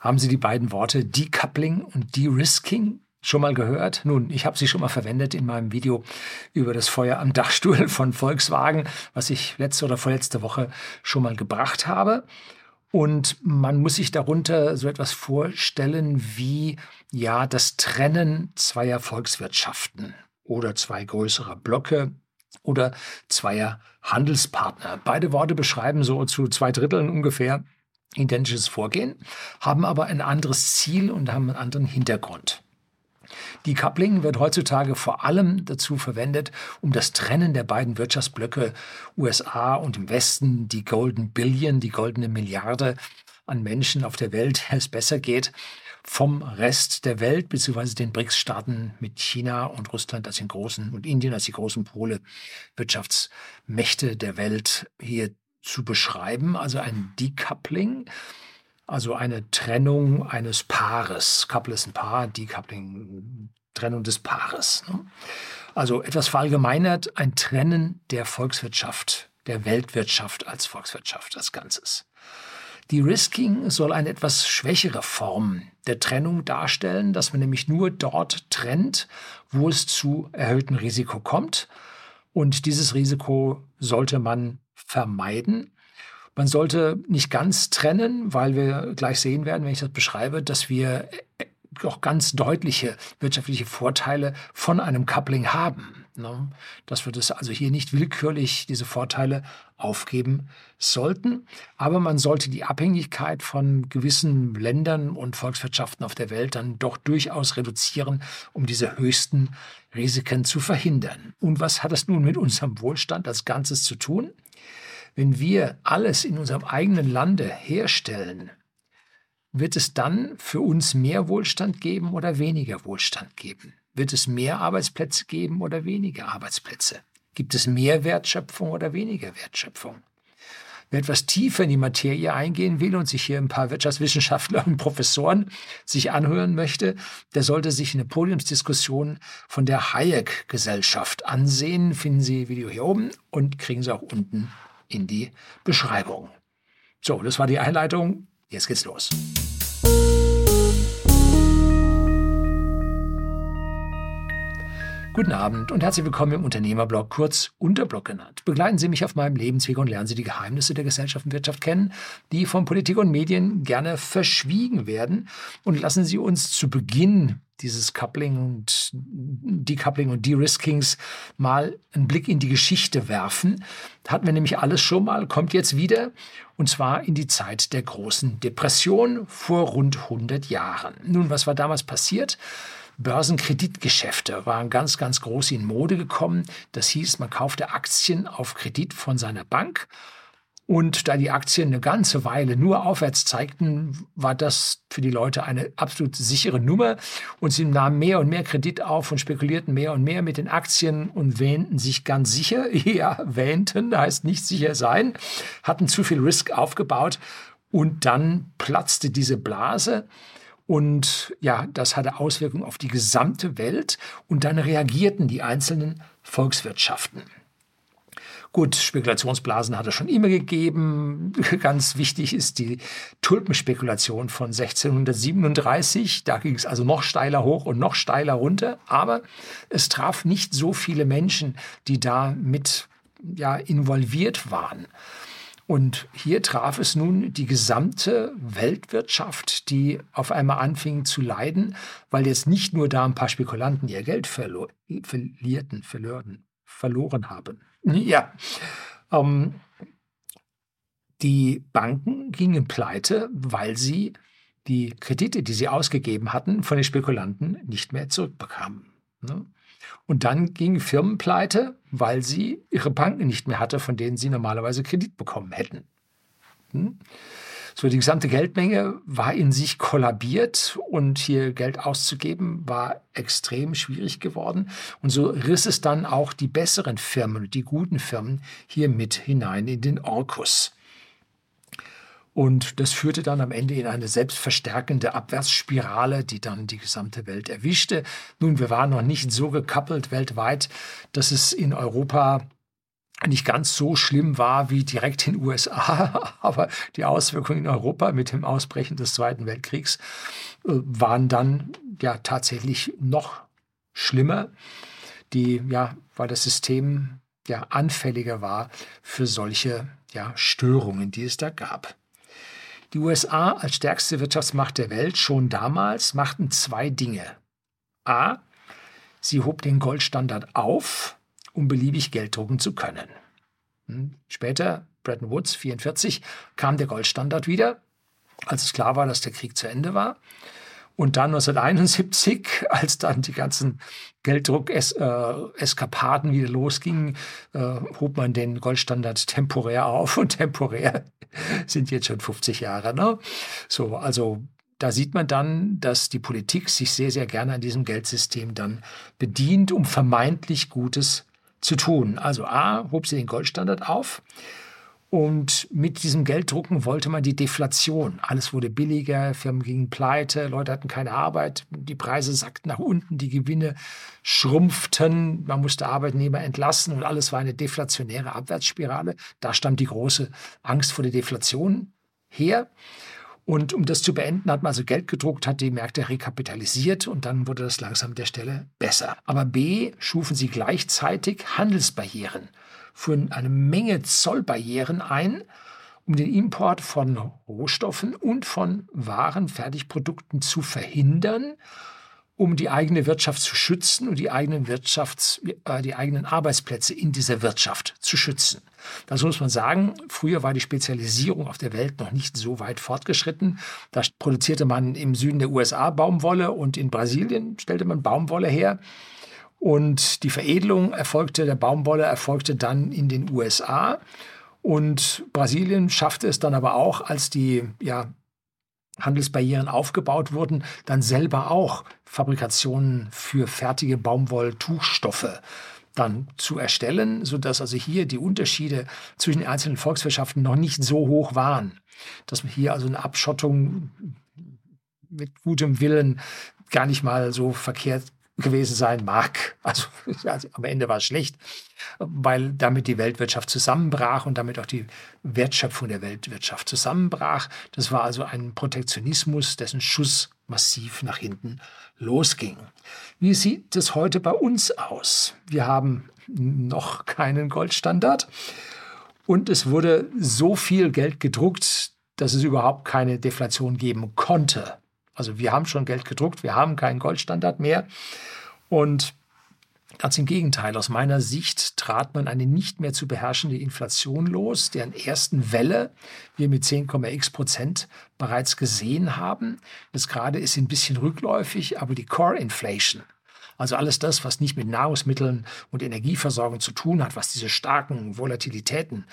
Haben Sie die beiden Worte Decoupling und De-Risking schon mal gehört? Nun, ich habe sie schon mal verwendet in meinem Video über das Feuer am Dachstuhl von Volkswagen, was ich letzte oder vorletzte Woche schon mal gebracht habe. Und man muss sich darunter so etwas vorstellen wie ja das Trennen zweier Volkswirtschaften oder zwei größerer Blöcke oder zweier Handelspartner. Beide Worte beschreiben so zu zwei Dritteln ungefähr identisches Vorgehen, haben aber ein anderes Ziel und haben einen anderen Hintergrund. Decoupling wird heutzutage vor allem dazu verwendet, um das Trennen der beiden Wirtschaftsblöcke USA und im Westen, die Golden Billion, die goldene Milliarde an Menschen auf der Welt, es besser geht, vom Rest der Welt, beziehungsweise den BRICS-Staaten mit China und Russland als den großen und Indien als die großen Pole Wirtschaftsmächte der Welt hier zu beschreiben, also ein Decoupling, also eine Trennung eines Paares. Couple ist ein Paar, Decoupling, Trennung des Paares. Ne? Also etwas verallgemeinert, ein Trennen der Volkswirtschaft, der Weltwirtschaft als Volkswirtschaft als Ganzes. Die Risking soll eine etwas schwächere Form der Trennung darstellen, dass man nämlich nur dort trennt, wo es zu erhöhtem Risiko kommt. Und dieses Risiko sollte man vermeiden. Man sollte nicht ganz trennen, weil wir gleich sehen werden, wenn ich das beschreibe, dass wir auch ganz deutliche wirtschaftliche Vorteile von einem Coupling haben. Ne? Dass wir das also hier nicht willkürlich diese Vorteile aufgeben sollten. Aber man sollte die Abhängigkeit von gewissen Ländern und Volkswirtschaften auf der Welt dann doch durchaus reduzieren, um diese höchsten Risiken zu verhindern. Und was hat das nun mit unserem Wohlstand als Ganzes zu tun? Wenn wir alles in unserem eigenen Lande herstellen, wird es dann für uns mehr Wohlstand geben oder weniger Wohlstand geben? Wird es mehr Arbeitsplätze geben oder weniger Arbeitsplätze? Gibt es mehr Wertschöpfung oder weniger Wertschöpfung? Wer etwas tiefer in die Materie eingehen will und sich hier ein paar Wirtschaftswissenschaftler und Professoren sich anhören möchte, der sollte sich eine Podiumsdiskussion von der Hayek-Gesellschaft ansehen. Finden Sie Video hier oben und kriegen Sie auch unten in die Beschreibung. So, das war die Einleitung. Jetzt geht's los. Guten Abend und herzlich willkommen im Unternehmerblog, kurz Unterblog genannt. Begleiten Sie mich auf meinem Lebensweg und lernen Sie die Geheimnisse der Gesellschaft und Wirtschaft kennen, die von Politik und Medien gerne verschwiegen werden. Und lassen Sie uns zu Beginn dieses Coupling und Decoupling und De-Riskings mal einen Blick in die Geschichte werfen. Hatten wir nämlich alles schon mal, kommt jetzt wieder, und zwar in die Zeit der großen Depression vor rund 100 Jahren. Nun, was war damals passiert? Börsenkreditgeschäfte waren ganz, ganz groß in Mode gekommen. Das hieß, man kaufte Aktien auf Kredit von seiner Bank und da die Aktien eine ganze Weile nur aufwärts zeigten, war das für die Leute eine absolut sichere Nummer. Und sie nahmen mehr und mehr Kredit auf und spekulierten mehr und mehr mit den Aktien und wähnten sich ganz sicher. Ja, wähnten heißt nicht sicher sein, hatten zu viel Risk aufgebaut. Und dann platzte diese Blase. Und ja, das hatte Auswirkungen auf die gesamte Welt. Und dann reagierten die einzelnen Volkswirtschaften. Gut, Spekulationsblasen hat es schon immer gegeben. Ganz wichtig ist die Tulpenspekulation von 1637. Da ging es also noch steiler hoch und noch steiler runter. Aber es traf nicht so viele Menschen, die da mit ja, involviert waren. Und hier traf es nun die gesamte Weltwirtschaft, die auf einmal anfing zu leiden, weil jetzt nicht nur da ein paar Spekulanten ihr Geld verlo verlierten, verloren, verloren haben. Ja. Ähm, die Banken gingen pleite, weil sie die Kredite, die sie ausgegeben hatten, von den Spekulanten nicht mehr zurückbekamen. Ne? Und dann gingen Firmen pleite, weil sie ihre Banken nicht mehr hatte, von denen sie normalerweise Kredit bekommen hätten. Hm? So, die gesamte Geldmenge war in sich kollabiert und hier Geld auszugeben war extrem schwierig geworden. Und so riss es dann auch die besseren Firmen, die guten Firmen hier mit hinein in den Orkus. Und das führte dann am Ende in eine selbstverstärkende Abwärtsspirale, die dann die gesamte Welt erwischte. Nun, wir waren noch nicht so gekappelt weltweit, dass es in Europa nicht ganz so schlimm war wie direkt in den USA, aber die Auswirkungen in Europa mit dem Ausbrechen des Zweiten Weltkriegs äh, waren dann ja tatsächlich noch schlimmer, die ja, weil das System ja anfälliger war für solche ja, Störungen, die es da gab. Die USA als stärkste Wirtschaftsmacht der Welt schon damals machten zwei Dinge. A. Sie hob den Goldstandard auf, um beliebig Geld drucken zu können. Hm, später, Bretton Woods 1944, kam der Goldstandard wieder, als es klar war, dass der Krieg zu Ende war. Und dann 1971, als dann die ganzen Gelddruck-Eskapaden äh, wieder losgingen, äh, hob man den Goldstandard temporär auf und temporär sind jetzt schon 50 Jahre. Ne? So, also da sieht man dann, dass die Politik sich sehr, sehr gerne an diesem Geldsystem dann bedient, um vermeintlich Gutes zu tun. Also A, hob sie den Goldstandard auf und mit diesem Gelddrucken wollte man die Deflation. Alles wurde billiger, Firmen gingen pleite, Leute hatten keine Arbeit, die Preise sackten nach unten, die Gewinne schrumpften, man musste Arbeitnehmer entlassen und alles war eine deflationäre Abwärtsspirale. Da stammt die große Angst vor der Deflation her. Und um das zu beenden, hat man also Geld gedruckt, hat die Märkte rekapitalisiert und dann wurde das langsam der Stelle besser. Aber B schufen sie gleichzeitig Handelsbarrieren führen eine Menge Zollbarrieren ein, um den Import von Rohstoffen und von Waren, Fertigprodukten zu verhindern, um die eigene Wirtschaft zu schützen und die eigenen Wirtschafts-, äh, die eigenen Arbeitsplätze in dieser Wirtschaft zu schützen. Das muss man sagen, früher war die Spezialisierung auf der Welt noch nicht so weit fortgeschritten. Da produzierte man im Süden der USA Baumwolle und in Brasilien stellte man Baumwolle her. Und die Veredelung erfolgte, der Baumwolle erfolgte dann in den USA. Und Brasilien schaffte es dann aber auch, als die ja, Handelsbarrieren aufgebaut wurden, dann selber auch Fabrikationen für fertige Baumwolltuchstoffe dann zu erstellen, sodass also hier die Unterschiede zwischen den einzelnen Volkswirtschaften noch nicht so hoch waren. Dass hier also eine Abschottung mit gutem Willen gar nicht mal so verkehrt gewesen sein mag. Also, also am Ende war es schlecht, weil damit die Weltwirtschaft zusammenbrach und damit auch die Wertschöpfung der Weltwirtschaft zusammenbrach. Das war also ein Protektionismus, dessen Schuss massiv nach hinten losging. Wie sieht es heute bei uns aus? Wir haben noch keinen Goldstandard und es wurde so viel Geld gedruckt, dass es überhaupt keine Deflation geben konnte. Also wir haben schon Geld gedruckt, wir haben keinen Goldstandard mehr. Und Ganz im Gegenteil, aus meiner Sicht trat man eine nicht mehr zu beherrschende Inflation los, deren ersten Welle wir mit 10,x Prozent bereits gesehen haben. Das gerade ist ein bisschen rückläufig, aber die Core Inflation, also alles das, was nicht mit Nahrungsmitteln und Energieversorgung zu tun hat, was diese starken Volatilitäten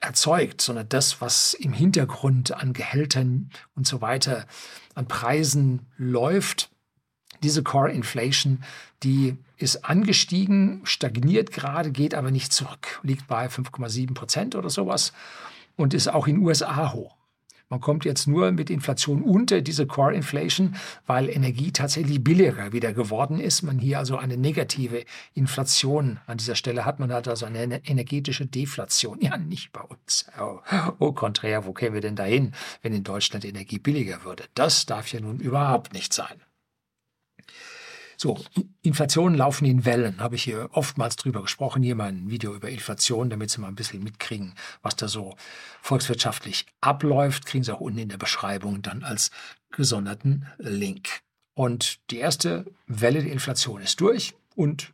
erzeugt, sondern das, was im Hintergrund an Gehältern und so weiter, an Preisen läuft, diese Core Inflation, die ist angestiegen, stagniert gerade, geht aber nicht zurück, liegt bei 5,7 Prozent oder sowas und ist auch in USA hoch. Man kommt jetzt nur mit Inflation unter diese Core Inflation, weil Energie tatsächlich billiger wieder geworden ist. Man hier also eine negative Inflation an dieser Stelle hat. Man hat also eine energetische Deflation. Ja, nicht bei uns. Oh, oh konträr, wo kämen wir denn dahin, wenn in Deutschland Energie billiger würde? Das darf ja nun überhaupt nicht sein. So, Inflationen laufen in Wellen, habe ich hier oftmals drüber gesprochen. Hier mal ein Video über Inflation, damit Sie mal ein bisschen mitkriegen, was da so volkswirtschaftlich abläuft. Kriegen Sie auch unten in der Beschreibung dann als gesonderten Link. Und die erste Welle der Inflation ist durch und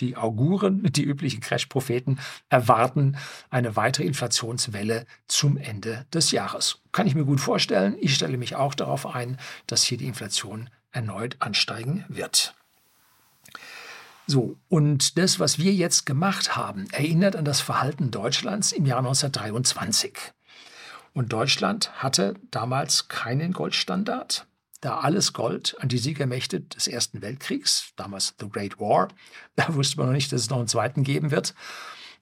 die Auguren, die üblichen Crash-Propheten, erwarten eine weitere Inflationswelle zum Ende des Jahres. Kann ich mir gut vorstellen. Ich stelle mich auch darauf ein, dass hier die Inflation erneut ansteigen wird. So, und das, was wir jetzt gemacht haben, erinnert an das Verhalten Deutschlands im Jahr 1923. Und Deutschland hatte damals keinen Goldstandard, da alles Gold an die Siegermächte des Ersten Weltkriegs, damals The Great War, da wusste man noch nicht, dass es noch einen zweiten geben wird,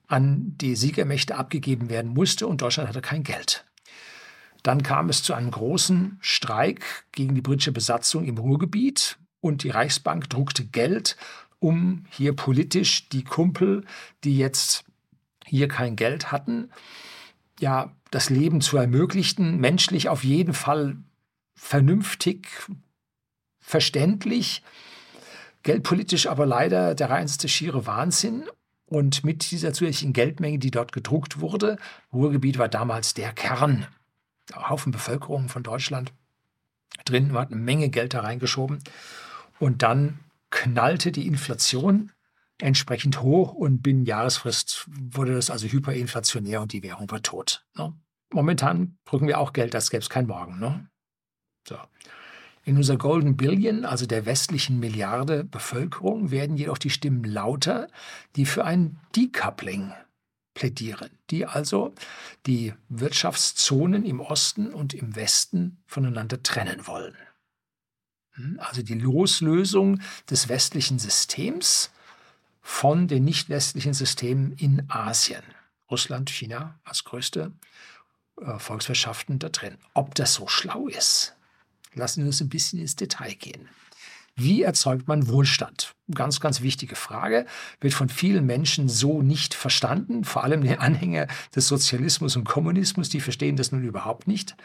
an die Siegermächte abgegeben werden musste und Deutschland hatte kein Geld. Dann kam es zu einem großen Streik gegen die britische Besatzung im Ruhrgebiet und die Reichsbank druckte Geld, um hier politisch die Kumpel, die jetzt hier kein Geld hatten, ja, das Leben zu ermöglichen, menschlich auf jeden Fall vernünftig, verständlich, geldpolitisch aber leider der reinste schiere Wahnsinn. Und mit dieser zusätzlichen Geldmenge, die dort gedruckt wurde, Ruhrgebiet war damals der Kern, Haufen Bevölkerung von Deutschland drin, man hat eine Menge Geld da reingeschoben. Und dann knallte die Inflation entsprechend hoch und binnen Jahresfrist wurde das also hyperinflationär und die Währung war tot. Ne? Momentan drücken wir auch Geld, als gäbe es kein Morgen. Ne? So. In unserer Golden Billion, also der westlichen Milliarde Bevölkerung, werden jedoch die Stimmen lauter, die für ein Decoupling plädieren, die also die Wirtschaftszonen im Osten und im Westen voneinander trennen wollen. Hm, also die Loslösung des westlichen Systems von den nicht westlichen Systemen in Asien. Russland, China als größte äh, Volkswirtschaften da drin. Ob das so schlau ist, lassen wir uns ein bisschen ins Detail gehen. Wie erzeugt man Wohlstand? Ganz, ganz wichtige Frage, wird von vielen Menschen so nicht verstanden, vor allem die Anhänger des Sozialismus und Kommunismus, die verstehen das nun überhaupt nicht.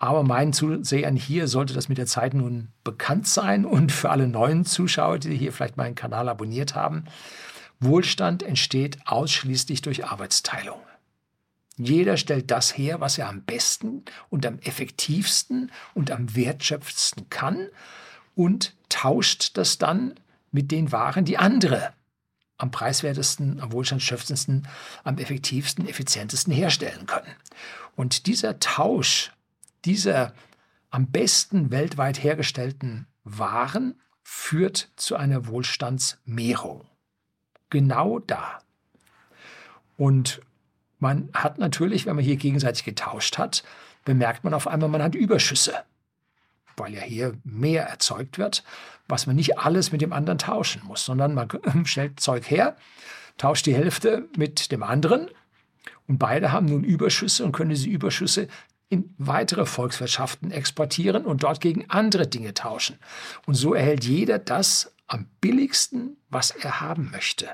Aber meinen Zusehern hier sollte das mit der Zeit nun bekannt sein und für alle neuen Zuschauer, die hier vielleicht meinen Kanal abonniert haben, Wohlstand entsteht ausschließlich durch Arbeitsteilung. Jeder stellt das her, was er am besten und am effektivsten und am wertschöpfendsten kann und tauscht das dann mit den Waren, die andere am preiswertesten, am wohlstandsschöpfendsten, am effektivsten, effizientesten herstellen können. Und dieser Tausch dieser am besten weltweit hergestellten Waren führt zu einer Wohlstandsmehrung. Genau da. Und man hat natürlich, wenn man hier gegenseitig getauscht hat, bemerkt man auf einmal, man hat Überschüsse, weil ja hier mehr erzeugt wird, was man nicht alles mit dem anderen tauschen muss, sondern man stellt Zeug her, tauscht die Hälfte mit dem anderen und beide haben nun Überschüsse und können diese Überschüsse in weitere Volkswirtschaften exportieren und dort gegen andere Dinge tauschen. Und so erhält jeder das am billigsten, was er haben möchte.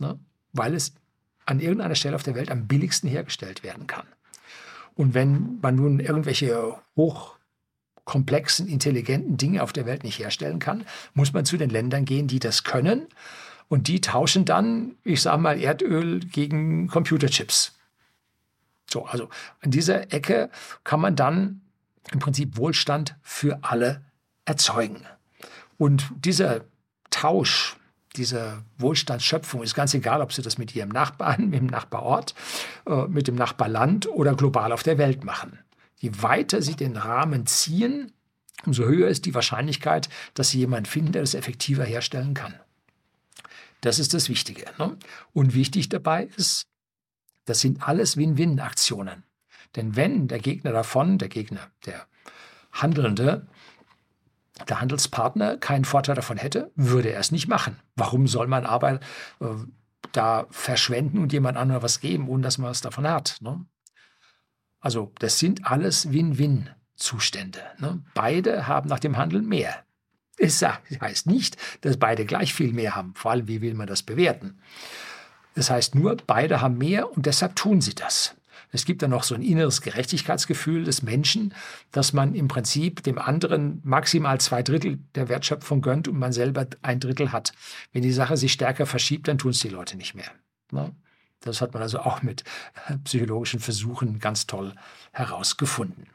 Ne? Weil es an irgendeiner Stelle auf der Welt am billigsten hergestellt werden kann. Und wenn man nun irgendwelche hochkomplexen, intelligenten Dinge auf der Welt nicht herstellen kann, muss man zu den Ländern gehen, die das können. Und die tauschen dann, ich sage mal, Erdöl gegen Computerchips. So, also an dieser Ecke kann man dann im Prinzip Wohlstand für alle erzeugen. Und dieser Tausch, diese Wohlstandsschöpfung ist ganz egal, ob Sie das mit Ihrem Nachbarn, mit dem Nachbarort, äh, mit dem Nachbarland oder global auf der Welt machen. Je weiter Sie den Rahmen ziehen, umso höher ist die Wahrscheinlichkeit, dass Sie jemanden finden, der das effektiver herstellen kann. Das ist das Wichtige. Ne? Und wichtig dabei ist, das sind alles Win-Win-Aktionen. Denn wenn der Gegner davon, der Gegner, der Handelnde, der Handelspartner keinen Vorteil davon hätte, würde er es nicht machen. Warum soll man aber äh, da verschwenden und jemand anderem was geben, ohne dass man was davon hat? Ne? Also das sind alles Win-Win-Zustände. Ne? Beide haben nach dem Handel mehr. Es heißt nicht, dass beide gleich viel mehr haben. Vor allem, wie will man das bewerten? Das heißt nur, beide haben mehr und deshalb tun sie das. Es gibt dann noch so ein inneres Gerechtigkeitsgefühl des Menschen, dass man im Prinzip dem anderen maximal zwei Drittel der Wertschöpfung gönnt und man selber ein Drittel hat. Wenn die Sache sich stärker verschiebt, dann tun es die Leute nicht mehr. Ne? Das hat man also auch mit psychologischen Versuchen ganz toll herausgefunden.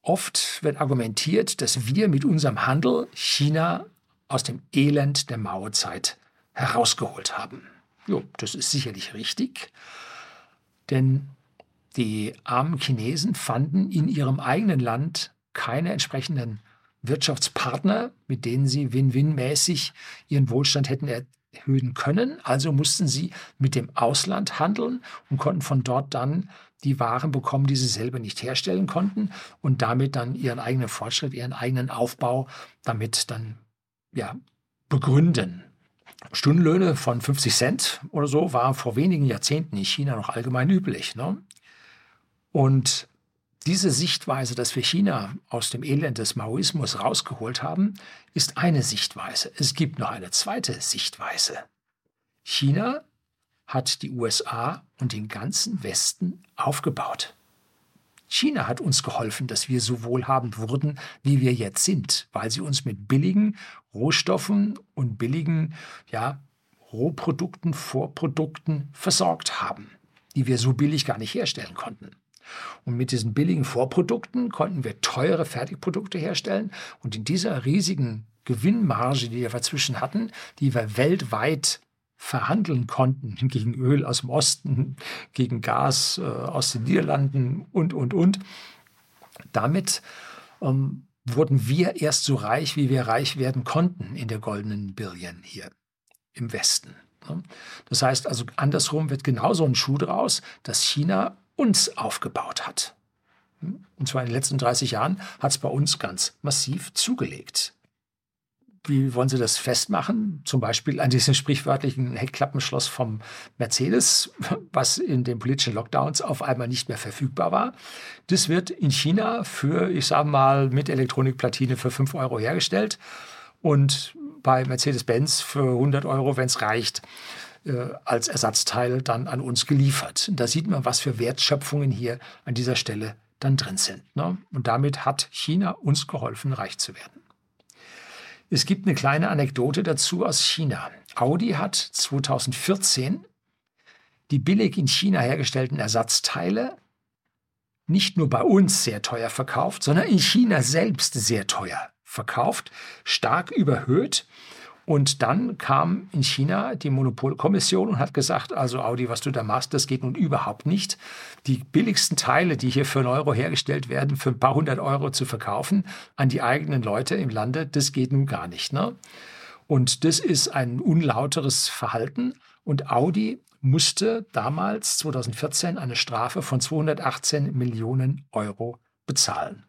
Oft wird argumentiert, dass wir mit unserem Handel China aus dem Elend der Mauerzeit herausgeholt haben. Jo, das ist sicherlich richtig, denn die armen Chinesen fanden in ihrem eigenen Land keine entsprechenden Wirtschaftspartner, mit denen sie win-win-mäßig ihren Wohlstand hätten erhöhen können. Also mussten sie mit dem Ausland handeln und konnten von dort dann die Waren bekommen, die sie selber nicht herstellen konnten und damit dann ihren eigenen Fortschritt, ihren eigenen Aufbau damit dann ja, begründen. Stundenlöhne von 50 Cent oder so waren vor wenigen Jahrzehnten in China noch allgemein üblich. Ne? Und diese Sichtweise, dass wir China aus dem Elend des Maoismus rausgeholt haben, ist eine Sichtweise. Es gibt noch eine zweite Sichtweise. China hat die USA und den ganzen Westen aufgebaut. China hat uns geholfen, dass wir so wohlhabend wurden, wie wir jetzt sind, weil sie uns mit billigen Rohstoffen und billigen ja, Rohprodukten, Vorprodukten versorgt haben, die wir so billig gar nicht herstellen konnten. Und mit diesen billigen Vorprodukten konnten wir teure Fertigprodukte herstellen. Und in dieser riesigen Gewinnmarge, die wir dazwischen hatten, die wir weltweit verhandeln konnten gegen Öl aus dem Osten, gegen Gas äh, aus den Niederlanden und, und, und. Damit ähm, wurden wir erst so reich, wie wir reich werden konnten in der goldenen Billion hier im Westen. Ne? Das heißt also, andersrum wird genauso ein Schuh draus, dass China uns aufgebaut hat. Und zwar in den letzten 30 Jahren hat es bei uns ganz massiv zugelegt. Wie wollen Sie das festmachen? Zum Beispiel an diesem sprichwörtlichen Heckklappenschloss vom Mercedes, was in den politischen Lockdowns auf einmal nicht mehr verfügbar war. Das wird in China für, ich sage mal, mit Elektronikplatine für 5 Euro hergestellt und bei Mercedes-Benz für 100 Euro, wenn es reicht, als Ersatzteil dann an uns geliefert. Da sieht man, was für Wertschöpfungen hier an dieser Stelle dann drin sind. Ne? Und damit hat China uns geholfen, reich zu werden. Es gibt eine kleine Anekdote dazu aus China. Audi hat 2014 die billig in China hergestellten Ersatzteile nicht nur bei uns sehr teuer verkauft, sondern in China selbst sehr teuer verkauft, stark überhöht und dann kam in China die Monopolkommission und hat gesagt, also Audi, was du da machst, das geht nun überhaupt nicht. Die billigsten Teile, die hier für einen Euro hergestellt werden, für ein paar hundert Euro zu verkaufen an die eigenen Leute im Lande, das geht nun gar nicht. Ne? Und das ist ein unlauteres Verhalten. Und Audi musste damals, 2014, eine Strafe von 218 Millionen Euro bezahlen.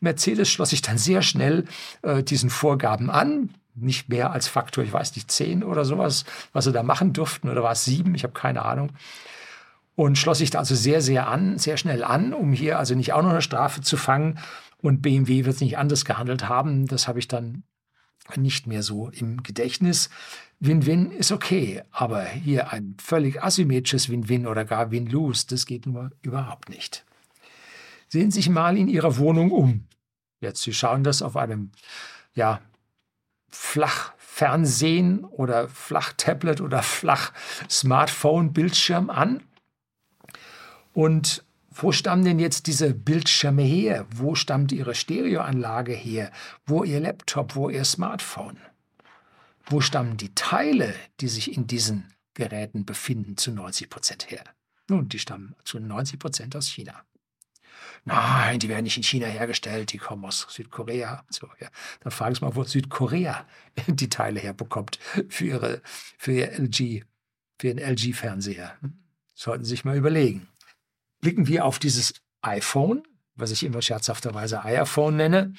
Mercedes schloss sich dann sehr schnell äh, diesen Vorgaben an, nicht mehr als Faktor, ich weiß nicht, zehn oder sowas, was sie da machen durften, oder war es sieben, ich habe keine Ahnung. Und schloss sich da also sehr, sehr an, sehr schnell an, um hier also nicht auch noch eine Strafe zu fangen. Und BMW wird es nicht anders gehandelt haben. Das habe ich dann nicht mehr so im Gedächtnis. Win-Win ist okay, aber hier ein völlig asymmetrisches Win-Win oder gar Win-Lose, das geht nur überhaupt nicht. Sehen Sie sich mal in Ihrer Wohnung um. Jetzt, Sie schauen das auf einem ja, Flachfernsehen oder Flachtablet oder Flach-Smartphone-Bildschirm an. Und wo stammen denn jetzt diese Bildschirme her? Wo stammt Ihre Stereoanlage her? Wo Ihr Laptop? Wo Ihr Smartphone? Wo stammen die Teile, die sich in diesen Geräten befinden, zu 90 Prozent her? Nun, die stammen zu 90 Prozent aus China. Nein, die werden nicht in China hergestellt, die kommen aus Südkorea. So, ja. Dann frage ich mal, wo Südkorea die Teile herbekommt für, ihre, für ihr LG, für ihren LG-Fernseher. Sollten Sie sich mal überlegen. Blicken wir auf dieses iPhone, was ich immer scherzhafterweise iPhone nenne.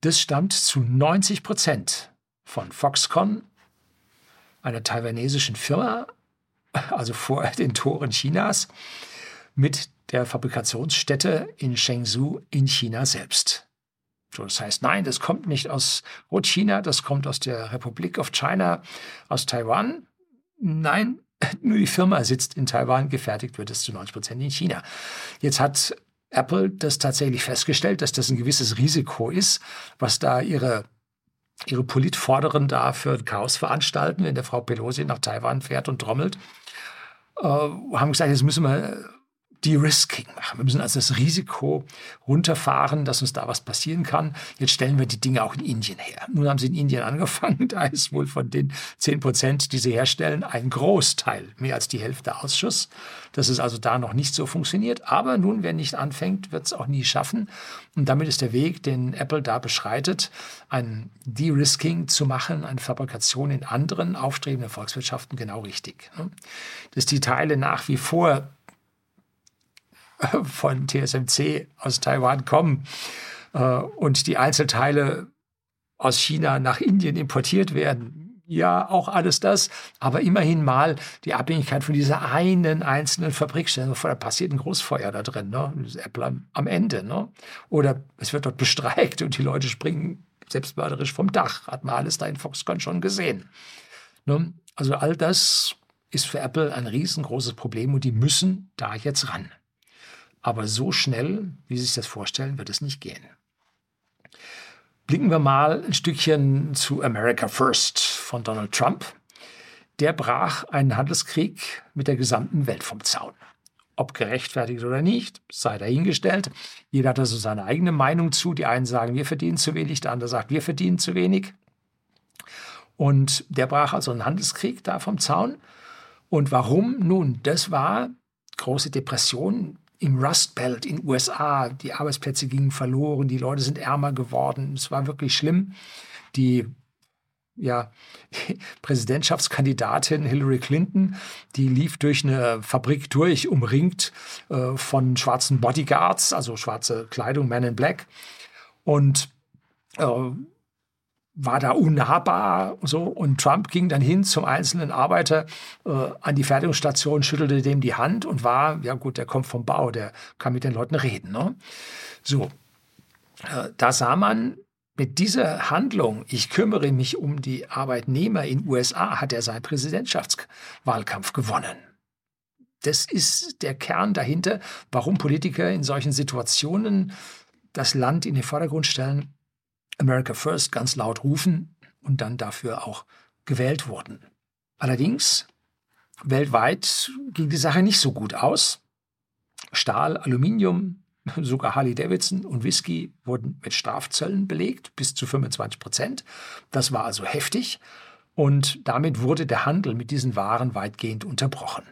Das stammt zu 90 Prozent von Foxconn, einer taiwanesischen Firma, also vor den Toren Chinas, mit der Fabrikationsstätte in Shenzhou in China selbst. Das heißt, nein, das kommt nicht aus China, das kommt aus der Republik of China, aus Taiwan. Nein, nur die Firma sitzt in Taiwan, gefertigt wird es zu 90 Prozent in China. Jetzt hat Apple das tatsächlich festgestellt, dass das ein gewisses Risiko ist, was da ihre ihre Politvorderen da für Chaos veranstalten, wenn der Frau Pelosi nach Taiwan fährt und trommelt. Äh, haben gesagt, jetzt müssen wir De-Risking machen. Wir müssen also das Risiko runterfahren, dass uns da was passieren kann. Jetzt stellen wir die Dinge auch in Indien her. Nun haben sie in Indien angefangen. Da ist wohl von den 10 Prozent, die sie herstellen, ein Großteil, mehr als die Hälfte Ausschuss. Das ist also da noch nicht so funktioniert. Aber nun, wer nicht anfängt, wird es auch nie schaffen. Und damit ist der Weg, den Apple da beschreitet, ein De-Risking zu machen, eine Fabrikation in anderen aufstrebenden Volkswirtschaften genau richtig. Dass die Teile nach wie vor von TSMC aus Taiwan kommen äh, und die Einzelteile aus China nach Indien importiert werden. Ja, auch alles das, aber immerhin mal die Abhängigkeit von dieser einen einzelnen Fabrikstelle. Da passiert ein Großfeuer da drin, ne? Das Apple am, am Ende. Ne? Oder es wird dort bestreikt und die Leute springen selbstmörderisch vom Dach. Hat man alles da in Foxconn schon gesehen. Ne? Also all das ist für Apple ein riesengroßes Problem und die müssen da jetzt ran. Aber so schnell, wie Sie sich das vorstellen, wird es nicht gehen. Blicken wir mal ein Stückchen zu America First von Donald Trump. Der brach einen Handelskrieg mit der gesamten Welt vom Zaun. Ob gerechtfertigt oder nicht, sei dahingestellt. Jeder hat also seine eigene Meinung zu. Die einen sagen, wir verdienen zu wenig, der andere sagt, wir verdienen zu wenig. Und der brach also einen Handelskrieg da vom Zaun. Und warum? Nun, das war große Depression im Rust Belt in USA. Die Arbeitsplätze gingen verloren, die Leute sind ärmer geworden. Es war wirklich schlimm. Die ja, Präsidentschaftskandidatin Hillary Clinton, die lief durch eine Fabrik durch, umringt äh, von schwarzen Bodyguards, also schwarze Kleidung, Men in Black. Und äh, war da unnahbar so und Trump ging dann hin zum einzelnen Arbeiter äh, an die Fertigungsstation, schüttelte dem die Hand und war, ja gut, der kommt vom Bau, der kann mit den Leuten reden. Ne? So, äh, da sah man, mit dieser Handlung, ich kümmere mich um die Arbeitnehmer in USA, hat er seinen Präsidentschaftswahlkampf gewonnen. Das ist der Kern dahinter, warum Politiker in solchen Situationen das Land in den Vordergrund stellen, America First ganz laut rufen und dann dafür auch gewählt wurden. Allerdings, weltweit ging die Sache nicht so gut aus. Stahl, Aluminium, Sogar Harley Davidson und Whisky wurden mit Strafzöllen belegt, bis zu 25 Prozent. Das war also heftig. Und damit wurde der Handel mit diesen Waren weitgehend unterbrochen.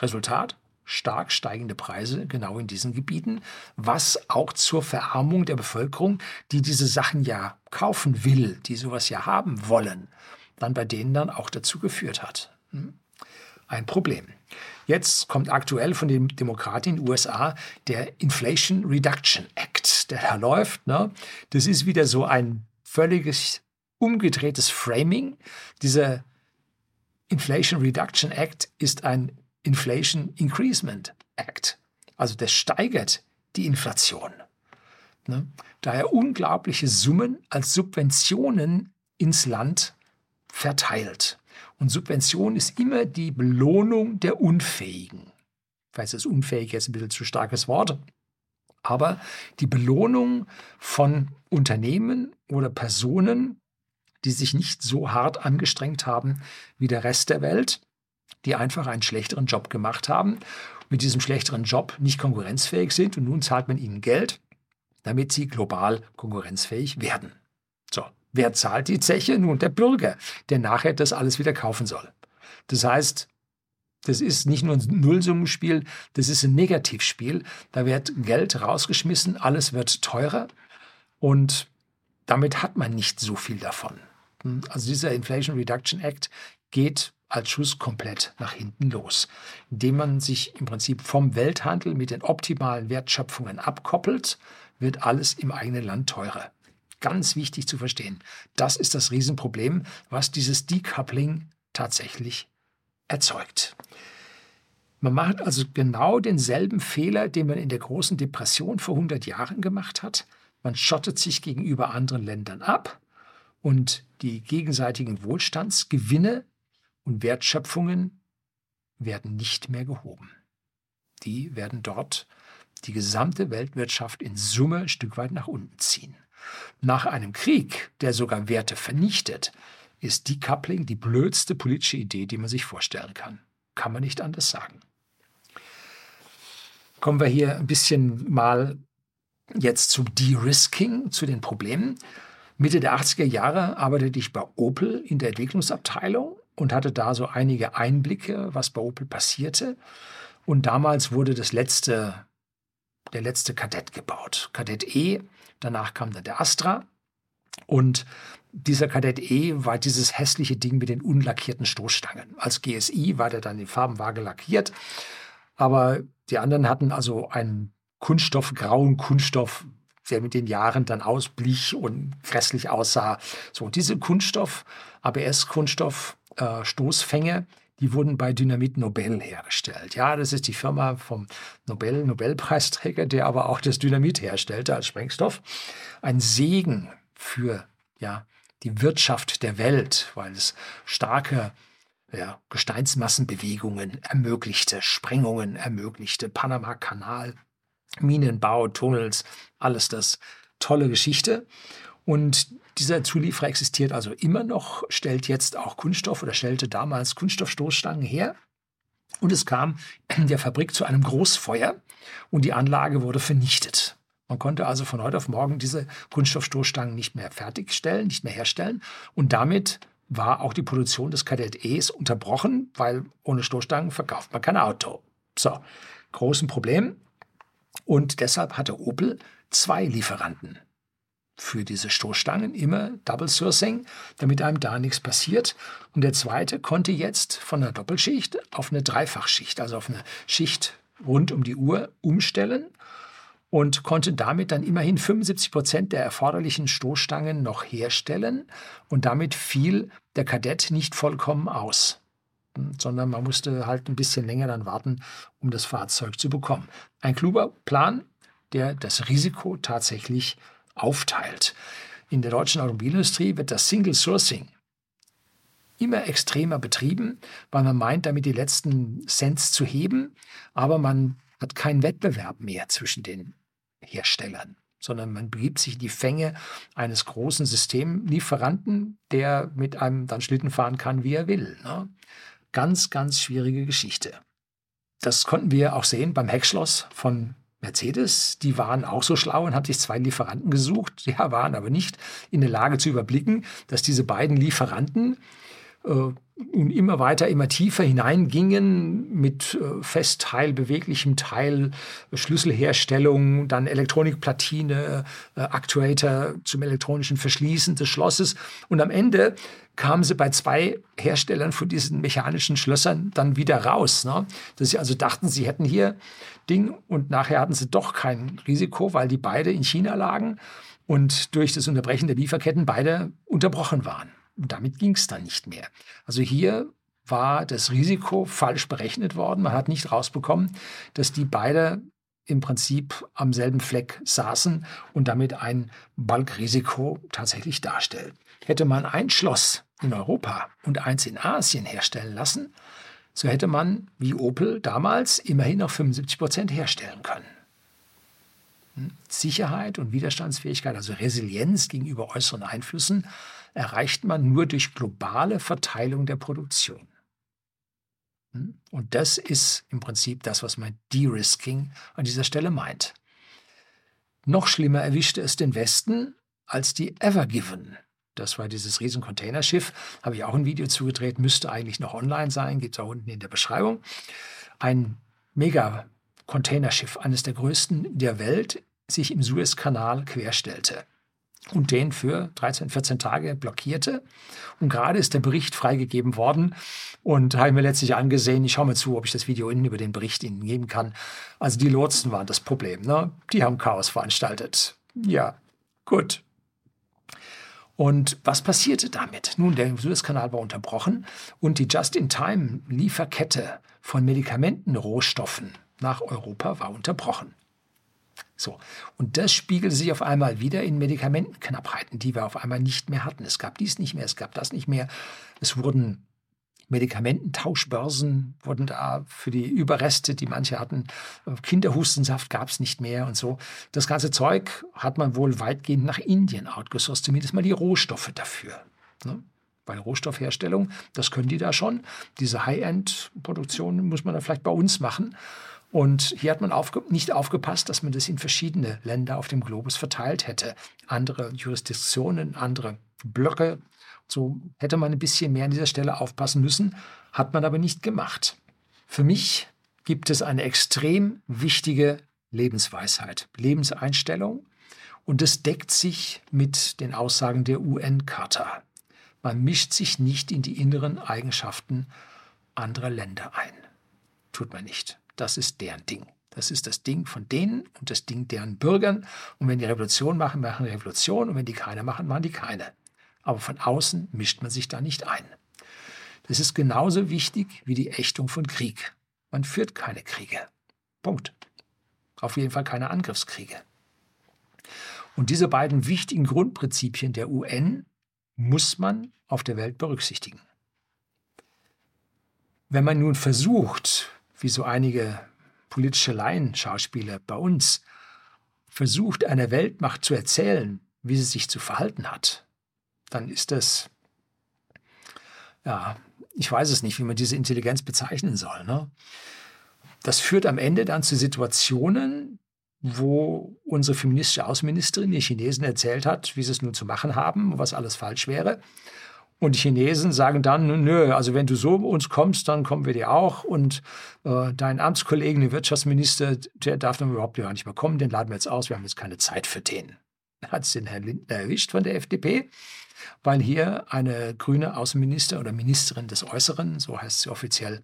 Resultat? Stark steigende Preise genau in diesen Gebieten, was auch zur Verarmung der Bevölkerung, die diese Sachen ja kaufen will, die sowas ja haben wollen, dann bei denen dann auch dazu geführt hat. Hm? Ein Problem. Jetzt kommt aktuell von den Demokraten in den USA der Inflation Reduction Act, der da läuft. Ne? Das ist wieder so ein völliges umgedrehtes Framing. Dieser Inflation Reduction Act ist ein Inflation Increasement Act. Also der steigert die Inflation. Ne? Da er unglaubliche Summen als Subventionen ins Land verteilt. Und Subvention ist immer die Belohnung der Unfähigen. Ich weiß, das Unfähige ist ein bisschen zu starkes Wort. Aber die Belohnung von Unternehmen oder Personen, die sich nicht so hart angestrengt haben wie der Rest der Welt, die einfach einen schlechteren Job gemacht haben, mit diesem schlechteren Job nicht konkurrenzfähig sind und nun zahlt man ihnen Geld, damit sie global konkurrenzfähig werden. So, Wer zahlt die Zeche? Nun der Bürger, der nachher das alles wieder kaufen soll. Das heißt, das ist nicht nur ein Nullsummenspiel, das ist ein Negativspiel. Da wird Geld rausgeschmissen, alles wird teurer und damit hat man nicht so viel davon. Also dieser Inflation Reduction Act geht als Schuss komplett nach hinten los, indem man sich im Prinzip vom Welthandel mit den optimalen Wertschöpfungen abkoppelt, wird alles im eigenen Land teurer. Ganz wichtig zu verstehen. Das ist das Riesenproblem, was dieses Decoupling tatsächlich erzeugt. Man macht also genau denselben Fehler, den man in der großen Depression vor 100 Jahren gemacht hat. Man schottet sich gegenüber anderen Ländern ab und die gegenseitigen Wohlstandsgewinne und Wertschöpfungen werden nicht mehr gehoben. Die werden dort die gesamte Weltwirtschaft in Summe ein Stück weit nach unten ziehen. Nach einem Krieg, der sogar Werte vernichtet, ist Decoupling die blödste politische Idee, die man sich vorstellen kann. Kann man nicht anders sagen. Kommen wir hier ein bisschen mal jetzt zu De-Risking, zu den Problemen. Mitte der 80er Jahre arbeitete ich bei Opel in der Entwicklungsabteilung und hatte da so einige Einblicke, was bei Opel passierte. Und damals wurde das letzte, der letzte Kadett gebaut. Kadett E Danach kam dann der Astra. Und dieser Kadett E war dieses hässliche Ding mit den unlackierten Stoßstangen. Als GSI war der dann in Farbenwaage lackiert. Aber die anderen hatten also einen Kunststoff, grauen Kunststoff, der mit den Jahren dann ausblich und grässlich aussah. So, diese Kunststoff, ABS-Kunststoff, äh, Stoßfänge, die wurden bei Dynamit Nobel hergestellt. Ja, das ist die Firma vom Nobel, Nobelpreisträger, der aber auch das Dynamit herstellte als Sprengstoff. Ein Segen für ja, die Wirtschaft der Welt, weil es starke ja, Gesteinsmassenbewegungen ermöglichte, Sprengungen ermöglichte, Panama-Kanal, Minenbau, Tunnels, alles das. Tolle Geschichte. Und dieser Zulieferer existiert also immer noch, stellt jetzt auch Kunststoff oder stellte damals Kunststoffstoßstangen her. Und es kam in der Fabrik zu einem Großfeuer und die Anlage wurde vernichtet. Man konnte also von heute auf morgen diese Kunststoffstoßstangen nicht mehr fertigstellen, nicht mehr herstellen. Und damit war auch die Produktion des Kadett E's unterbrochen, weil ohne Stoßstangen verkauft man kein Auto. So, großen Problem. Und deshalb hatte Opel zwei Lieferanten für diese Stoßstangen, immer Double Sourcing, damit einem da nichts passiert. Und der zweite konnte jetzt von einer Doppelschicht auf eine Dreifachschicht, also auf eine Schicht rund um die Uhr umstellen und konnte damit dann immerhin 75 Prozent der erforderlichen Stoßstangen noch herstellen. Und damit fiel der Kadett nicht vollkommen aus, sondern man musste halt ein bisschen länger dann warten, um das Fahrzeug zu bekommen. Ein kluger Plan, der das Risiko tatsächlich aufteilt. In der deutschen Automobilindustrie wird das Single Sourcing immer extremer betrieben, weil man meint, damit die letzten Cents zu heben, aber man hat keinen Wettbewerb mehr zwischen den Herstellern, sondern man begibt sich in die Fänge eines großen Systemlieferanten, der mit einem dann Schlitten fahren kann, wie er will. Ne? Ganz, ganz schwierige Geschichte. Das konnten wir auch sehen beim Heckschloss von Mercedes, die waren auch so schlau und haben sich zwei Lieferanten gesucht, ja, waren aber nicht in der Lage zu überblicken, dass diese beiden Lieferanten äh, immer weiter, immer tiefer hineingingen mit äh, Festteil, beweglichem Teil, Schlüsselherstellung, dann Elektronikplatine, äh, Actuator zum elektronischen Verschließen des Schlosses. Und am Ende kamen sie bei zwei Herstellern von diesen mechanischen Schlössern dann wieder raus. Ne? Dass sie also dachten, sie hätten hier Ding und nachher hatten sie doch kein Risiko, weil die beide in China lagen und durch das Unterbrechen der Lieferketten beide unterbrochen waren. Und damit ging es dann nicht mehr. Also hier war das Risiko falsch berechnet worden. Man hat nicht rausbekommen, dass die beide im Prinzip am selben Fleck saßen und damit ein Balkrisiko tatsächlich darstellt. Hätte man ein Schloss in Europa und eins in Asien herstellen lassen, so hätte man, wie Opel damals, immerhin noch 75 Prozent herstellen können. Hm? Sicherheit und Widerstandsfähigkeit, also Resilienz gegenüber äußeren Einflüssen, erreicht man nur durch globale Verteilung der Produktion. Hm? Und das ist im Prinzip das, was man De-Risking an dieser Stelle meint. Noch schlimmer erwischte es den Westen als die Ever Given. Das war dieses riesen Containerschiff. Habe ich auch ein Video zugedreht, müsste eigentlich noch online sein, gibt es auch unten in der Beschreibung. Ein mega Containerschiff, eines der größten der Welt, sich im Suezkanal querstellte und den für 13, 14 Tage blockierte. Und gerade ist der Bericht freigegeben worden und habe mir letztlich angesehen, ich schaue mir zu, ob ich das Video Ihnen über den Bericht Ihnen geben kann. Also die Lotsen waren das Problem, ne? die haben Chaos veranstaltet. Ja, gut. Und was passierte damit? Nun, der Suezkanal war unterbrochen und die Just-in-Time-Lieferkette von Medikamentenrohstoffen nach Europa war unterbrochen. So. Und das spiegelte sich auf einmal wieder in Medikamentenknappheiten, die wir auf einmal nicht mehr hatten. Es gab dies nicht mehr, es gab das nicht mehr. Es wurden Medikamententauschbörsen wurden da für die Überreste, die manche hatten. Kinderhustensaft gab es nicht mehr und so. Das ganze Zeug hat man wohl weitgehend nach Indien outgesourced, zumindest mal die Rohstoffe dafür. Ne? Weil Rohstoffherstellung, das können die da schon. Diese High-End-Produktion muss man dann vielleicht bei uns machen. Und hier hat man aufge nicht aufgepasst, dass man das in verschiedene Länder auf dem Globus verteilt hätte. Andere Jurisdiktionen, andere Blöcke. So hätte man ein bisschen mehr an dieser Stelle aufpassen müssen, hat man aber nicht gemacht. Für mich gibt es eine extrem wichtige Lebensweisheit, Lebenseinstellung. Und das deckt sich mit den Aussagen der UN-Charta. Man mischt sich nicht in die inneren Eigenschaften anderer Länder ein. Tut man nicht. Das ist deren Ding. Das ist das Ding von denen und das Ding deren Bürgern. Und wenn die Revolution machen, machen die Revolution. Und wenn die keine machen, machen die keine. Aber von außen mischt man sich da nicht ein. Das ist genauso wichtig wie die Ächtung von Krieg. Man führt keine Kriege. Punkt. Auf jeden Fall keine Angriffskriege. Und diese beiden wichtigen Grundprinzipien der UN muss man auf der Welt berücksichtigen. Wenn man nun versucht, wie so einige politische Laienschauspieler bei uns, versucht, einer Weltmacht zu erzählen, wie sie sich zu verhalten hat, dann ist das, ja, ich weiß es nicht, wie man diese Intelligenz bezeichnen soll. Ne? Das führt am Ende dann zu Situationen, wo unsere feministische Außenministerin den Chinesen erzählt hat, wie sie es nun zu machen haben, was alles falsch wäre. Und die Chinesen sagen dann, nö, also wenn du so uns kommst, dann kommen wir dir auch. Und äh, dein Amtskollegen, der Wirtschaftsminister, der darf dann überhaupt gar nicht mehr kommen, den laden wir jetzt aus, wir haben jetzt keine Zeit für den. Hat es den Herrn Lindner erwischt von der FDP, weil hier eine grüne Außenminister oder Ministerin des Äußeren, so heißt sie offiziell,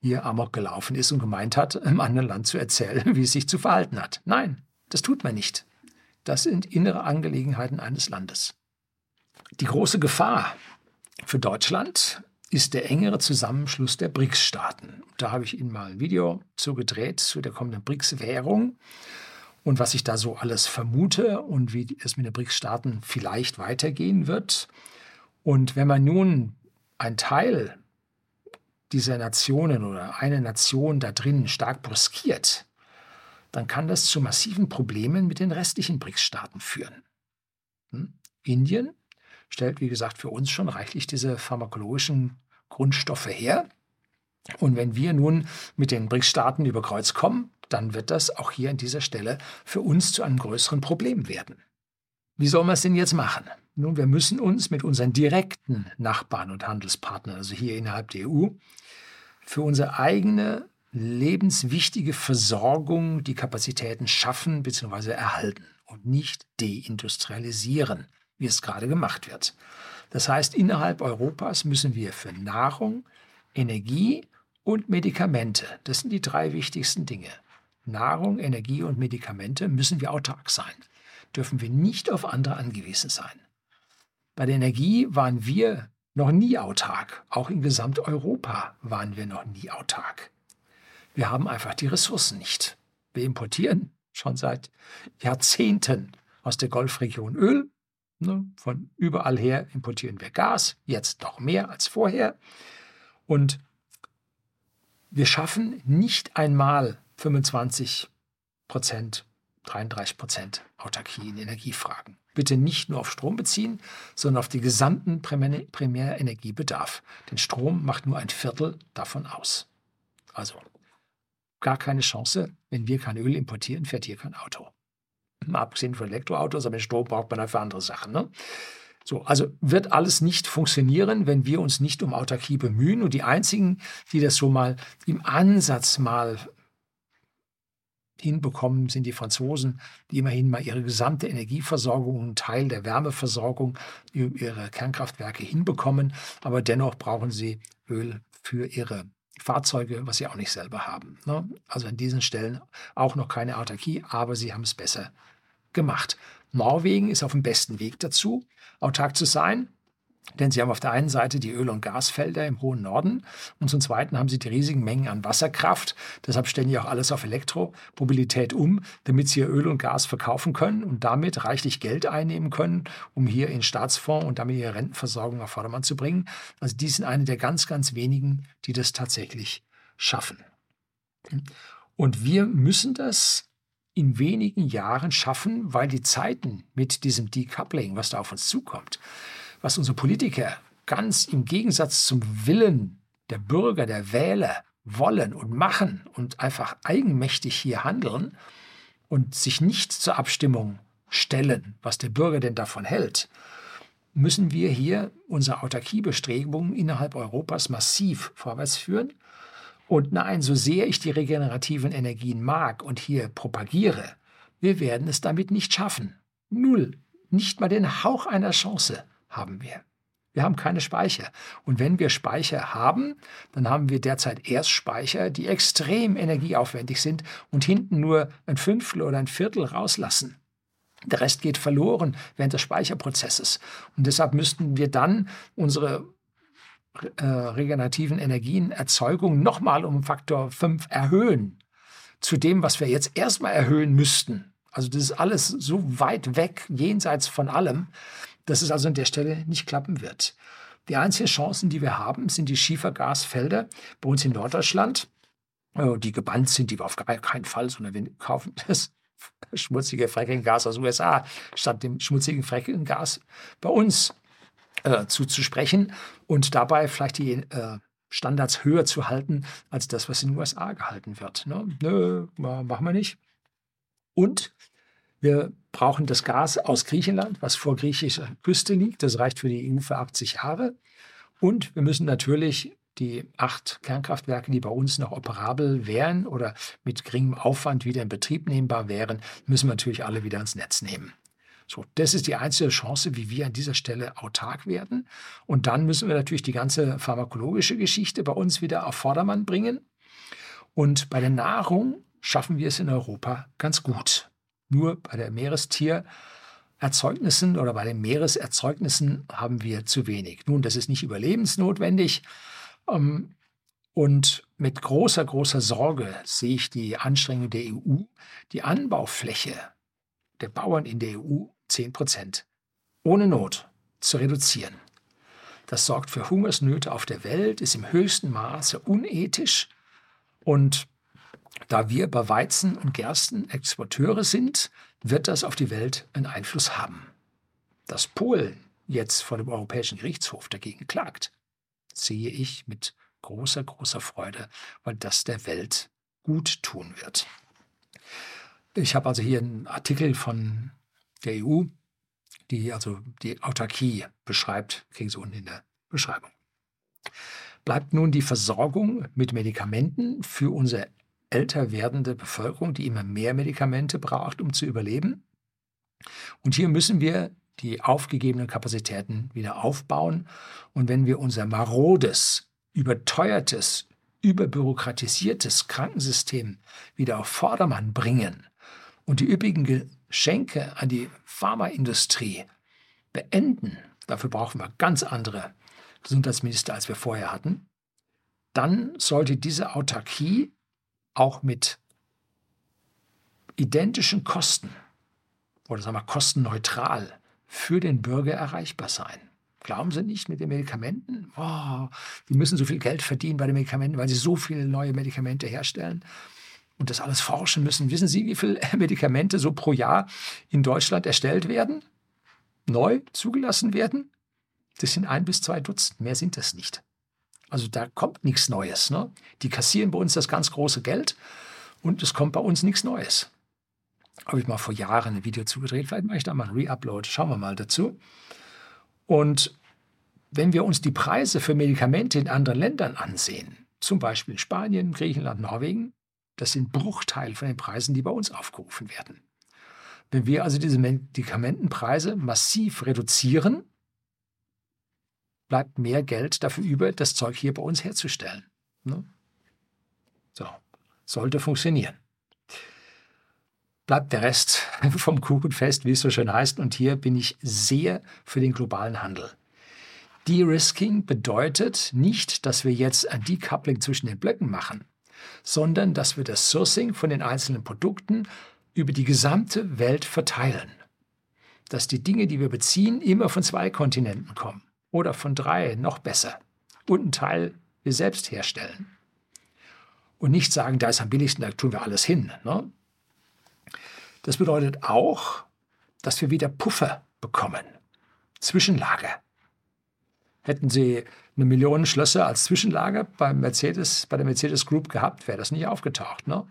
hier amok gelaufen ist und gemeint hat, im anderen Land zu erzählen, wie es sich zu verhalten hat. Nein, das tut man nicht. Das sind innere Angelegenheiten eines Landes. Die große Gefahr für Deutschland ist der engere Zusammenschluss der BRICS-Staaten. Da habe ich Ihnen mal ein Video zugedreht zu der kommenden BRICS-Währung und was ich da so alles vermute und wie es mit den BRICS-Staaten vielleicht weitergehen wird. Und wenn man nun ein Teil dieser Nationen oder eine Nation da drinnen stark bruskiert, dann kann das zu massiven Problemen mit den restlichen BRICS-Staaten führen. Hm? Indien stellt, wie gesagt, für uns schon reichlich diese pharmakologischen Grundstoffe her. Und wenn wir nun mit den BRICS-Staaten über Kreuz kommen, dann wird das auch hier an dieser Stelle für uns zu einem größeren Problem werden. Wie soll man es denn jetzt machen? Nun, wir müssen uns mit unseren direkten Nachbarn und Handelspartnern, also hier innerhalb der EU, für unsere eigene lebenswichtige Versorgung die Kapazitäten schaffen bzw. erhalten und nicht deindustrialisieren wie es gerade gemacht wird. Das heißt, innerhalb Europas müssen wir für Nahrung, Energie und Medikamente, das sind die drei wichtigsten Dinge, Nahrung, Energie und Medikamente, müssen wir autark sein. Dürfen wir nicht auf andere angewiesen sein. Bei der Energie waren wir noch nie autark. Auch in Gesamteuropa waren wir noch nie autark. Wir haben einfach die Ressourcen nicht. Wir importieren schon seit Jahrzehnten aus der Golfregion Öl? Von überall her importieren wir Gas, jetzt noch mehr als vorher. Und wir schaffen nicht einmal 25 Prozent, 33 Prozent Autarkie in Energiefragen. Bitte nicht nur auf Strom beziehen, sondern auf den gesamten Primärenergiebedarf. Denn Strom macht nur ein Viertel davon aus. Also gar keine Chance. Wenn wir kein Öl importieren, fährt hier kein Auto. Abgesehen von Elektroautos, aber den Strom braucht man für andere Sachen. Ne? So, also wird alles nicht funktionieren, wenn wir uns nicht um Autarkie bemühen. Und die einzigen, die das so mal im Ansatz mal hinbekommen, sind die Franzosen, die immerhin mal ihre gesamte Energieversorgung, einen Teil der Wärmeversorgung über ihre Kernkraftwerke hinbekommen. Aber dennoch brauchen sie Öl für ihre Fahrzeuge, was sie auch nicht selber haben. Ne? Also an diesen Stellen auch noch keine Autarkie, aber sie haben es besser gemacht. Norwegen ist auf dem besten Weg dazu, autark zu sein. Denn sie haben auf der einen Seite die Öl- und Gasfelder im hohen Norden und zum Zweiten haben sie die riesigen Mengen an Wasserkraft. Deshalb stellen die auch alles auf Elektromobilität um, damit sie ihr Öl und Gas verkaufen können und damit reichlich Geld einnehmen können, um hier in Staatsfonds und damit ihre Rentenversorgung auf Vordermann zu bringen. Also die sind eine der ganz, ganz wenigen, die das tatsächlich schaffen. Und wir müssen das in wenigen Jahren schaffen, weil die Zeiten mit diesem Decoupling, was da auf uns zukommt, was unsere Politiker ganz im Gegensatz zum Willen der Bürger, der Wähler wollen und machen und einfach eigenmächtig hier handeln und sich nicht zur Abstimmung stellen, was der Bürger denn davon hält, müssen wir hier unsere Autarkiebestrebungen innerhalb Europas massiv vorwärts führen und nein, so sehr ich die regenerativen Energien mag und hier propagiere, wir werden es damit nicht schaffen. Null. Nicht mal den Hauch einer Chance haben wir. Wir haben keine Speicher. Und wenn wir Speicher haben, dann haben wir derzeit erst Speicher, die extrem energieaufwendig sind und hinten nur ein Fünftel oder ein Viertel rauslassen. Der Rest geht verloren während des Speicherprozesses. Und deshalb müssten wir dann unsere äh, regenerativen Energienerzeugung nochmal um Faktor 5 erhöhen zu dem, was wir jetzt erstmal erhöhen müssten. Also das ist alles so weit weg, jenseits von allem, dass es also an der Stelle nicht klappen wird. Die einzigen Chancen, die wir haben, sind die Schiefergasfelder bei uns in Norddeutschland, äh, die gebannt sind, die wir auf keinen Fall, sondern wir kaufen das schmutzige Fracking-Gas aus USA statt dem schmutzigen Fracking-Gas bei uns äh, zuzusprechen und dabei vielleicht die äh, Standards höher zu halten als das, was in den USA gehalten wird. Ne? Nö, machen wir nicht. Und wir brauchen das Gas aus Griechenland, was vor griechischer Küste liegt. Das reicht für die EU für 80 Jahre. Und wir müssen natürlich die acht Kernkraftwerke, die bei uns noch operabel wären oder mit geringem Aufwand wieder in Betrieb nehmbar wären, müssen wir natürlich alle wieder ins Netz nehmen. So, das ist die einzige Chance, wie wir an dieser Stelle autark werden. Und dann müssen wir natürlich die ganze pharmakologische Geschichte bei uns wieder auf Vordermann bringen. Und bei der Nahrung schaffen wir es in Europa ganz gut. Nur bei der Meerestiererzeugnissen oder bei den Meereserzeugnissen haben wir zu wenig. Nun, das ist nicht überlebensnotwendig. Ähm, und mit großer, großer Sorge sehe ich die Anstrengung der EU, die Anbaufläche der Bauern in der EU 10 Prozent ohne Not zu reduzieren. Das sorgt für Hungersnöte auf der Welt, ist im höchsten Maße unethisch und da wir bei Weizen und Gersten Exporteure sind, wird das auf die Welt einen Einfluss haben. Dass Polen jetzt vor dem Europäischen Gerichtshof dagegen klagt, sehe ich mit großer, großer Freude, weil das der Welt gut tun wird. Ich habe also hier einen Artikel von der EU, die also die Autarkie beschreibt, kriegen Sie unten in der Beschreibung. Bleibt nun die Versorgung mit Medikamenten für unsere älter werdende Bevölkerung, die immer mehr Medikamente braucht, um zu überleben. Und hier müssen wir die aufgegebenen Kapazitäten wieder aufbauen. Und wenn wir unser marodes, überteuertes, überbürokratisiertes Krankensystem wieder auf Vordermann bringen und die üppigen Geschenke an die Pharmaindustrie beenden, dafür brauchen wir ganz andere Gesundheitsminister, als wir vorher hatten, dann sollte diese Autarkie auch mit identischen Kosten oder sagen wir kostenneutral für den Bürger erreichbar sein. Glauben Sie nicht mit den Medikamenten? Oh, die müssen so viel Geld verdienen bei den Medikamenten, weil sie so viele neue Medikamente herstellen und das alles forschen müssen. Wissen Sie, wie viele Medikamente so pro Jahr in Deutschland erstellt werden? Neu zugelassen werden? Das sind ein bis zwei Dutzend, mehr sind das nicht. Also da kommt nichts Neues. Ne? Die kassieren bei uns das ganz große Geld und es kommt bei uns nichts Neues. Habe ich mal vor Jahren ein Video zugedreht, vielleicht mache ich da mal ein Reupload, schauen wir mal dazu. Und wenn wir uns die Preise für Medikamente in anderen Ländern ansehen, zum Beispiel Spanien, Griechenland, Norwegen, das sind Bruchteile von den Preisen, die bei uns aufgerufen werden. Wenn wir also diese Medikamentenpreise massiv reduzieren, bleibt mehr Geld dafür über, das Zeug hier bei uns herzustellen. Ne? So, sollte funktionieren. Bleibt der Rest vom Kuchen fest, wie es so schön heißt. Und hier bin ich sehr für den globalen Handel. De-Risking bedeutet nicht, dass wir jetzt ein Decoupling zwischen den Blöcken machen, sondern dass wir das Sourcing von den einzelnen Produkten über die gesamte Welt verteilen. Dass die Dinge, die wir beziehen, immer von zwei Kontinenten kommen oder von drei, noch besser. Und ein Teil wir selbst herstellen. Und nicht sagen, da ist am billigsten, da tun wir alles hin. Ne? Das bedeutet auch, dass wir wieder Puffer bekommen, Zwischenlager. Hätten Sie eine Million Schlösser als Zwischenlager beim Mercedes, bei der Mercedes Group gehabt, wäre das nicht aufgetaucht. Ne?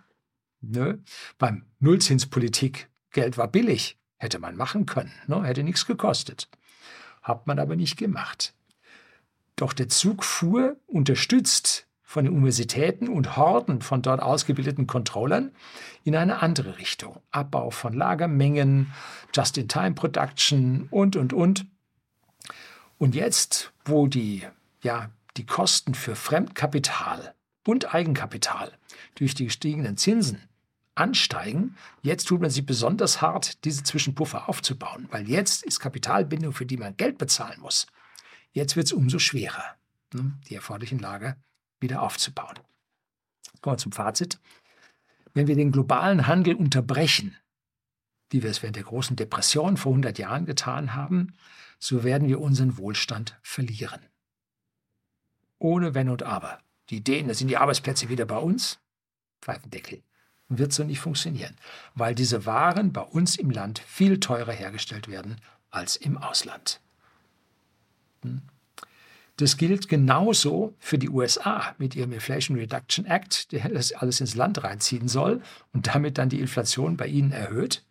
Nö. Beim Nullzinspolitik, Geld war billig, hätte man machen können, ne? hätte nichts gekostet. Hat man aber nicht gemacht. Doch der Zug fuhr, unterstützt von den Universitäten und Horden von dort ausgebildeten Controllern, in eine andere Richtung. Abbau von Lagermengen, Just-in-Time-Production und, und, und. Und jetzt, wo die, ja, die Kosten für Fremdkapital und Eigenkapital durch die gestiegenen Zinsen ansteigen. Jetzt tut man sich besonders hart, diese Zwischenpuffer aufzubauen, weil jetzt ist Kapitalbindung, für die man Geld bezahlen muss. Jetzt wird es umso schwerer, ne, die erforderlichen Lager wieder aufzubauen. Kommen wir zum Fazit. Wenn wir den globalen Handel unterbrechen, wie wir es während der großen Depression vor 100 Jahren getan haben, so werden wir unseren Wohlstand verlieren. Ohne Wenn und Aber. Die Ideen, da sind die Arbeitsplätze wieder bei uns, Pfeifendeckel. Wird so nicht funktionieren, weil diese Waren bei uns im Land viel teurer hergestellt werden als im Ausland. Hm? Das gilt genauso für die USA mit ihrem Inflation Reduction Act, der das alles ins Land reinziehen soll und damit dann die Inflation bei ihnen erhöht.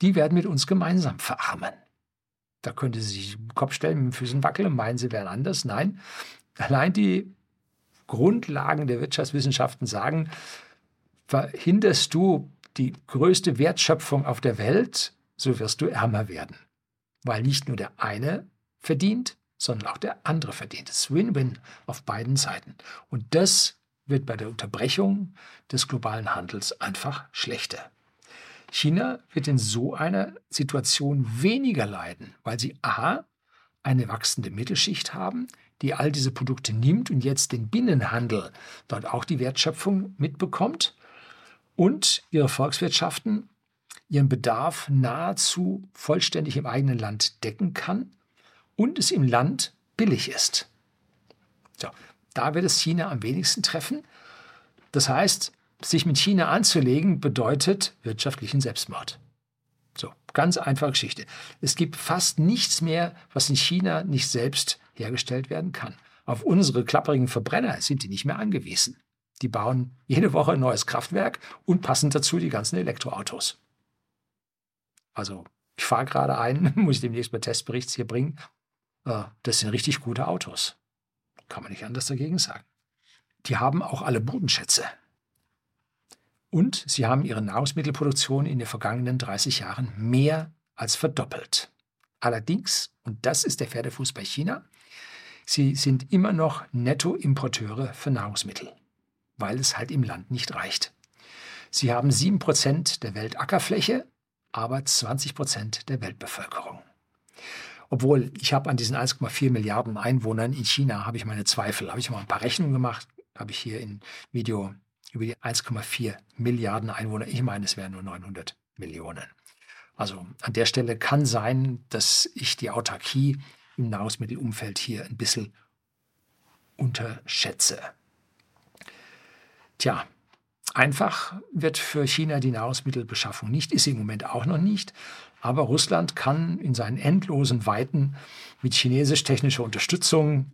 Die werden mit uns gemeinsam verarmen. Da könnte sie sich den Kopf stellen, mit den Füßen wackeln und meinen, sie wären anders. Nein, allein die Grundlagen der Wirtschaftswissenschaften sagen, verhinderst du die größte Wertschöpfung auf der Welt, so wirst du ärmer werden. Weil nicht nur der eine verdient, sondern auch der andere verdient. Es ist Win-Win auf beiden Seiten. Und das wird bei der Unterbrechung des globalen Handels einfach schlechter. China wird in so einer Situation weniger leiden, weil sie a. eine wachsende Mittelschicht haben, die all diese Produkte nimmt und jetzt den Binnenhandel dort auch die Wertschöpfung mitbekommt und ihre Volkswirtschaften ihren Bedarf nahezu vollständig im eigenen Land decken kann und es im Land billig ist. So, da wird es China am wenigsten treffen. Das heißt, sich mit China anzulegen bedeutet wirtschaftlichen Selbstmord. So, ganz einfache Geschichte. Es gibt fast nichts mehr, was in China nicht selbst hergestellt werden kann. Auf unsere klapperigen Verbrenner sind die nicht mehr angewiesen. Die bauen jede Woche ein neues Kraftwerk und passen dazu die ganzen Elektroautos. Also, ich fahre gerade ein, muss ich demnächst mal Testbericht hier bringen. Äh, das sind richtig gute Autos. Kann man nicht anders dagegen sagen. Die haben auch alle Bodenschätze. Und sie haben ihre Nahrungsmittelproduktion in den vergangenen 30 Jahren mehr als verdoppelt. Allerdings, und das ist der Pferdefuß bei China, sie sind immer noch Nettoimporteure für Nahrungsmittel, weil es halt im Land nicht reicht. Sie haben 7% der Weltackerfläche, aber 20% der Weltbevölkerung. Obwohl ich habe an diesen 1,4 Milliarden Einwohnern in China habe ich meine Zweifel. Habe ich mal ein paar Rechnungen gemacht, habe ich hier im Video über die 1,4 Milliarden Einwohner. Ich meine, es wären nur 900 Millionen. Also an der Stelle kann sein, dass ich die Autarkie im Nahrungsmittelumfeld hier ein bisschen unterschätze. Tja, einfach wird für China die Nahrungsmittelbeschaffung nicht, ist sie im Moment auch noch nicht. Aber Russland kann in seinen endlosen Weiten mit chinesisch-technischer Unterstützung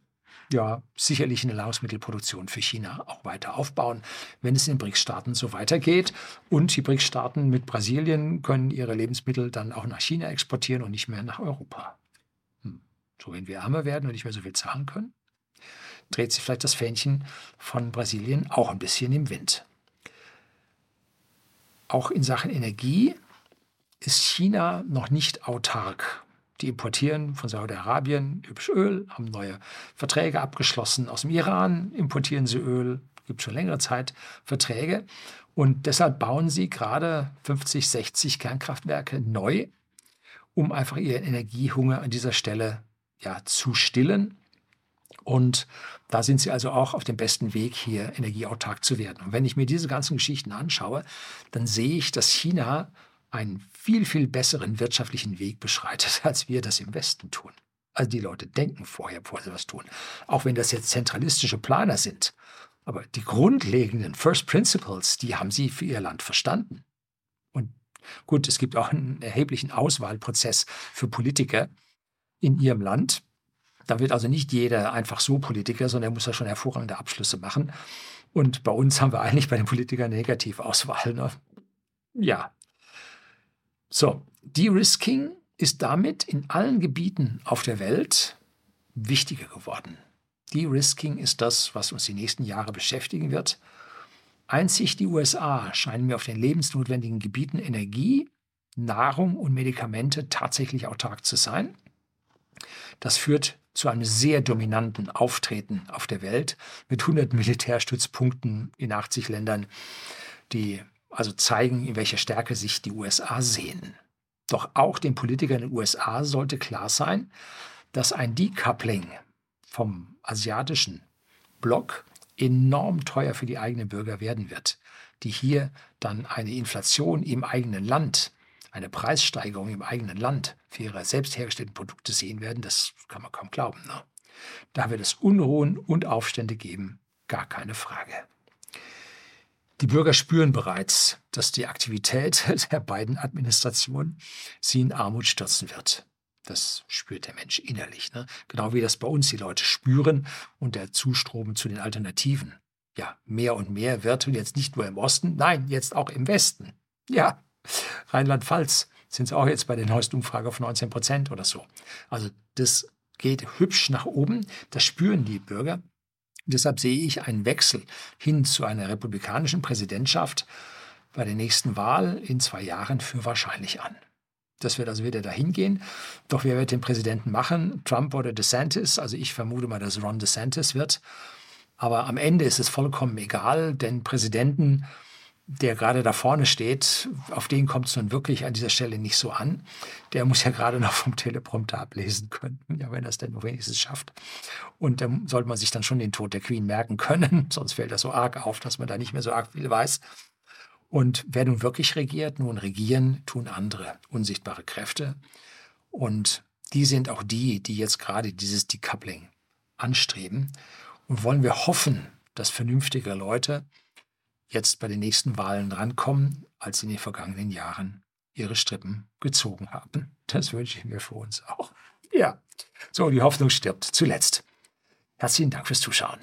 ja sicherlich eine Nahrungsmittelproduktion für China auch weiter aufbauen, wenn es in den BRICS-Staaten so weitergeht. Und die BRICS-Staaten mit Brasilien können ihre Lebensmittel dann auch nach China exportieren und nicht mehr nach Europa. So, wenn wir ärmer werden und nicht mehr so viel zahlen können, dreht sich vielleicht das Fähnchen von Brasilien auch ein bisschen im Wind. Auch in Sachen Energie ist China noch nicht autark. Die importieren von Saudi-Arabien üblich Öl, haben neue Verträge abgeschlossen. Aus dem Iran importieren sie Öl, gibt schon längere Zeit Verträge. Und deshalb bauen sie gerade 50, 60 Kernkraftwerke neu, um einfach ihren Energiehunger an dieser Stelle ja, zu stillen. Und da sind sie also auch auf dem besten Weg, hier energieautark zu werden. Und wenn ich mir diese ganzen Geschichten anschaue, dann sehe ich, dass China einen viel, viel besseren wirtschaftlichen Weg beschreitet, als wir das im Westen tun. Also die Leute denken vorher, bevor sie was tun. Auch wenn das jetzt zentralistische Planer sind. Aber die grundlegenden First Principles, die haben sie für ihr Land verstanden. Und gut, es gibt auch einen erheblichen Auswahlprozess für Politiker in ihrem Land. Da wird also nicht jeder einfach so Politiker, sondern er muss ja schon hervorragende Abschlüsse machen. Und bei uns haben wir eigentlich bei den Politikern Negativauswahl. Ne? Ja, so, De-Risking ist damit in allen Gebieten auf der Welt wichtiger geworden. De-Risking ist das, was uns die nächsten Jahre beschäftigen wird. Einzig die USA scheinen mir auf den lebensnotwendigen Gebieten Energie, Nahrung und Medikamente tatsächlich autark zu sein. Das führt zu einem sehr dominanten Auftreten auf der Welt mit 100 Militärstützpunkten in 80 Ländern, die also zeigen, in welcher Stärke sich die USA sehen. Doch auch den Politikern in den USA sollte klar sein, dass ein Decoupling vom asiatischen Block enorm teuer für die eigenen Bürger werden wird, die hier dann eine Inflation im eigenen Land, eine Preissteigerung im eigenen Land für ihre selbst hergestellten Produkte sehen werden. Das kann man kaum glauben. Ne? Da wird es Unruhen und Aufstände geben, gar keine Frage. Die Bürger spüren bereits, dass die Aktivität der beiden Administrationen sie in Armut stürzen wird. Das spürt der Mensch innerlich. Ne? Genau wie das bei uns die Leute spüren und der Zustrom zu den Alternativen. Ja, mehr und mehr wird und jetzt nicht nur im Osten, nein, jetzt auch im Westen. Ja, Rheinland-Pfalz sind es auch jetzt bei der neuesten Umfrage auf 19 Prozent oder so. Also das geht hübsch nach oben, das spüren die Bürger. Deshalb sehe ich einen Wechsel hin zu einer republikanischen Präsidentschaft bei der nächsten Wahl in zwei Jahren für wahrscheinlich an. Das wird also wieder dahin gehen. Doch wer wird den Präsidenten machen? Trump oder DeSantis? Also ich vermute mal, dass Ron DeSantis wird. Aber am Ende ist es vollkommen egal, denn Präsidenten der gerade da vorne steht, auf den kommt es nun wirklich an dieser Stelle nicht so an. Der muss ja gerade noch vom Teleprompter ablesen können, ja, wenn er es denn nur wenigstens schafft. Und dann sollte man sich dann schon den Tod der Queen merken können, sonst fällt das so arg auf, dass man da nicht mehr so arg viel weiß. Und wer nun wirklich regiert, nun regieren tun andere unsichtbare Kräfte. Und die sind auch die, die jetzt gerade dieses Decoupling anstreben. Und wollen wir hoffen, dass vernünftige Leute jetzt bei den nächsten Wahlen rankommen, als sie in den vergangenen Jahren ihre Strippen gezogen haben. Das wünsche ich mir für uns auch. Ja, so, die Hoffnung stirbt zuletzt. Herzlichen Dank fürs Zuschauen.